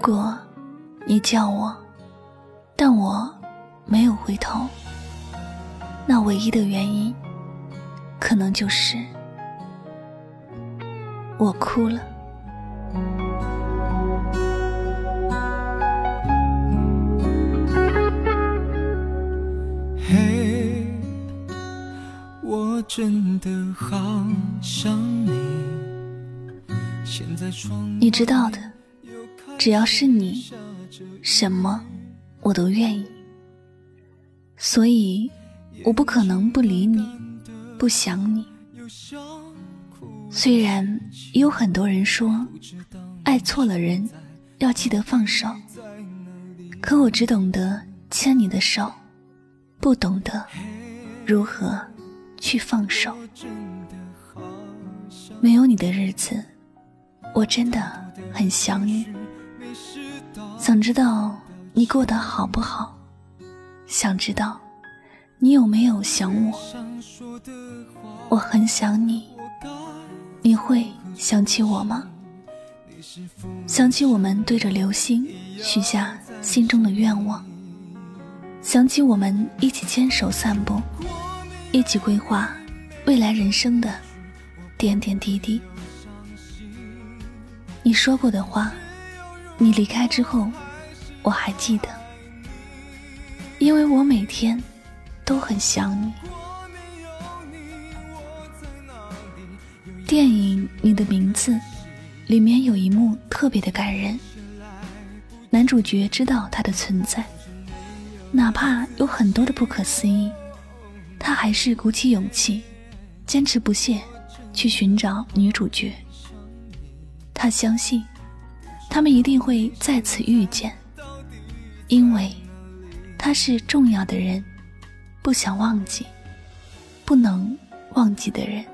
果你叫我，但我没有回头，那唯一的原因，可能就是我哭了。嘿，我真的好想你。你知道的，只要是你，什么我都愿意。所以，我不可能不理你，不想你。虽然也有很多人说，爱错了人，要记得放手。可我只懂得牵你的手，不懂得如何去放手。没有你的日子。我真的很想你，想知道你过得好不好，想知道你有没有想我。我很想你，你会想起我吗？想起我们对着流星许下心中的愿望，想起我们一起牵手散步，一起规划未来人生的点点滴滴。你说过的话，你离开之后，我还记得，因为我每天都很想你。电影《你的名字》里面有一幕特别的感人，男主角知道他的存在，哪怕有很多的不可思议，他还是鼓起勇气，坚持不懈去寻找女主角。他相信，他们一定会再次遇见，因为他是重要的人，不想忘记，不能忘记的人。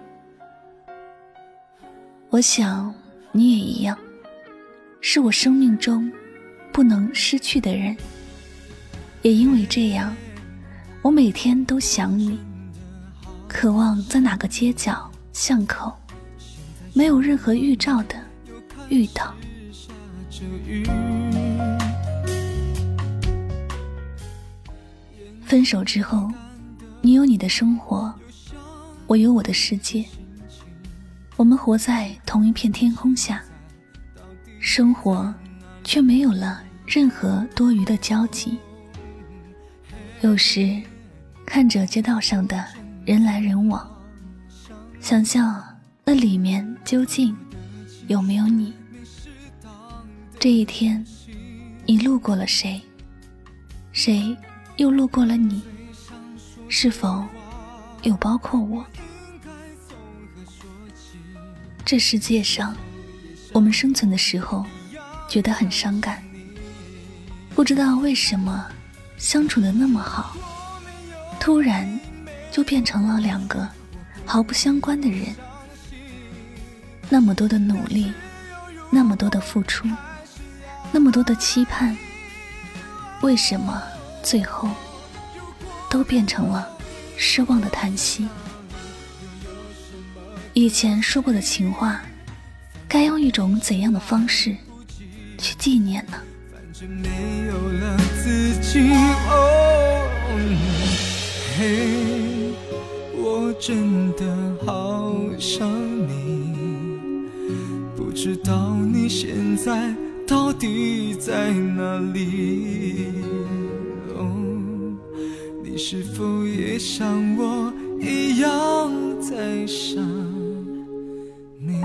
我想你也一样，是我生命中不能失去的人。也因为这样，我每天都想你，渴望在哪个街角巷口，没有任何预兆的。遇到。分手之后，你有你的生活，我有我的世界。我们活在同一片天空下，生活却没有了任何多余的交集。有时，看着街道上的人来人往，想象那里面究竟……有没有你？这一天，你路过了谁？谁又路过了你？是否有包括我？这世界上，我们生存的时候觉得很伤感，不知道为什么相处的那么好，突然就变成了两个毫不相关的人。那么多的努力，那么多的付出，那么多的期盼，为什么最后都变成了失望的叹息？以前说过的情话，该用一种怎样的方式去纪念呢？嘿，我真的好想你。不知道你现在到底在哪里？你是否也像我一样在想你？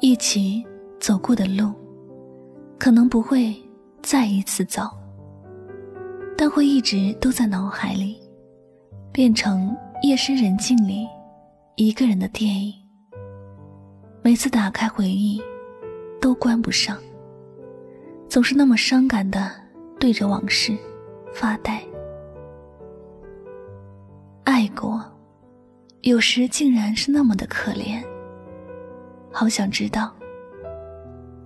一起走过的路。可能不会再一次走，但会一直都在脑海里，变成夜深人静里一个人的电影。每次打开回忆，都关不上，总是那么伤感的对着往事发呆。爱过，有时竟然是那么的可怜。好想知道。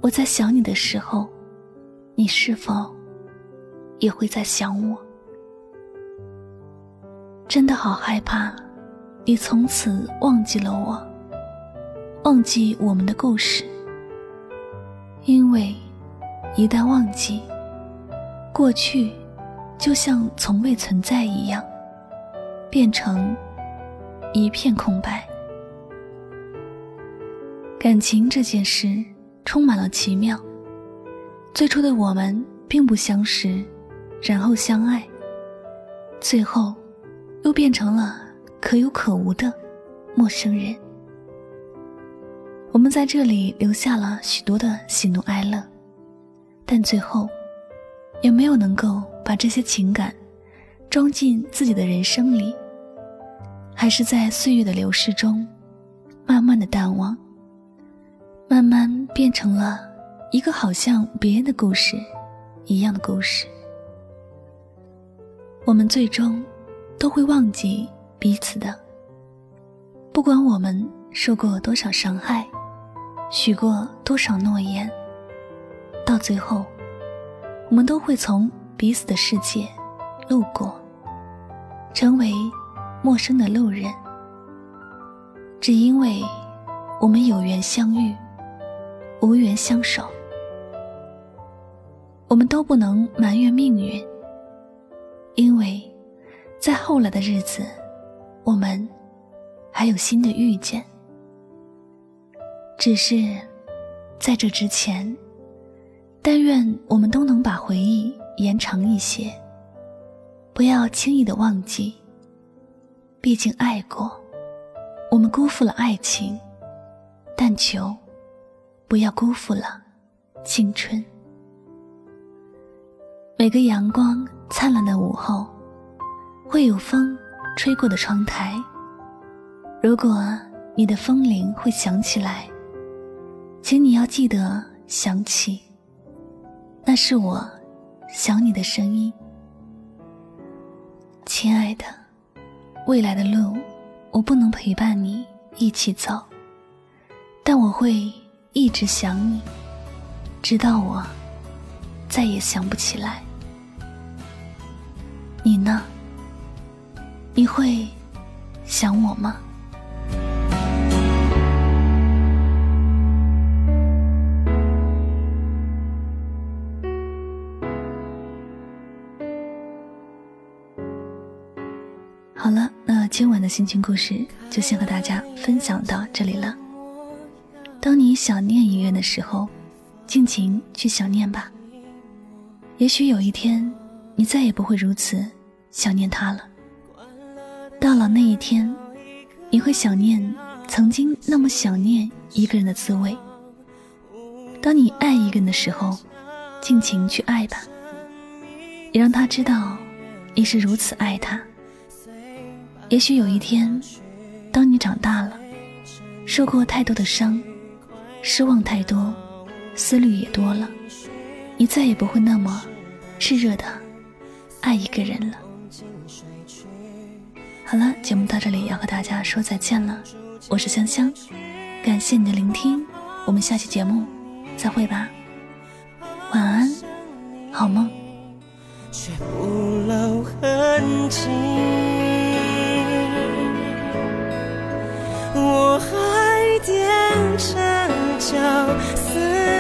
我在想你的时候，你是否也会在想我。真的好害怕，你从此忘记了我，忘记我们的故事。因为一旦忘记，过去就像从未存在一样，变成一片空白。感情这件事充满了奇妙。最初的我们并不相识，然后相爱，最后又变成了可有可无的陌生人。我们在这里留下了许多的喜怒哀乐，但最后也没有能够把这些情感装进自己的人生里，还是在岁月的流逝中慢慢的淡忘。慢慢变成了一个好像别人的故事一样的故事。我们最终都会忘记彼此的，不管我们受过多少伤害，许过多少诺言，到最后，我们都会从彼此的世界路过，成为陌生的路人。只因为我们有缘相遇。无缘相守，我们都不能埋怨命运，因为，在后来的日子，我们还有新的遇见。只是，在这之前，但愿我们都能把回忆延长一些，不要轻易的忘记。毕竟爱过，我们辜负了爱情，但求。不要辜负了青春。每个阳光灿烂的午后，会有风吹过的窗台。如果你的风铃会响起来，请你要记得想起，那是我想你的声音。亲爱的，未来的路我不能陪伴你一起走，但我会。一直想你，直到我再也想不起来。你呢？你会想我吗？好了，那今晚的心情故事就先和大家分享到这里了。当你想念一个人的时候，尽情去想念吧。也许有一天，你再也不会如此想念他了。到了那一天，你会想念曾经那么想念一个人的滋味。当你爱一个人的时候，尽情去爱吧，也让他知道你是如此爱他。也许有一天，当你长大了，受过太多的伤。失望太多，思虑也多了，你再也不会那么炽热的爱一个人了。好了，节目到这里要和大家说再见了，我是香香，感谢你的聆听，我们下期节目再会吧，晚安，好梦。我还踮着脚。思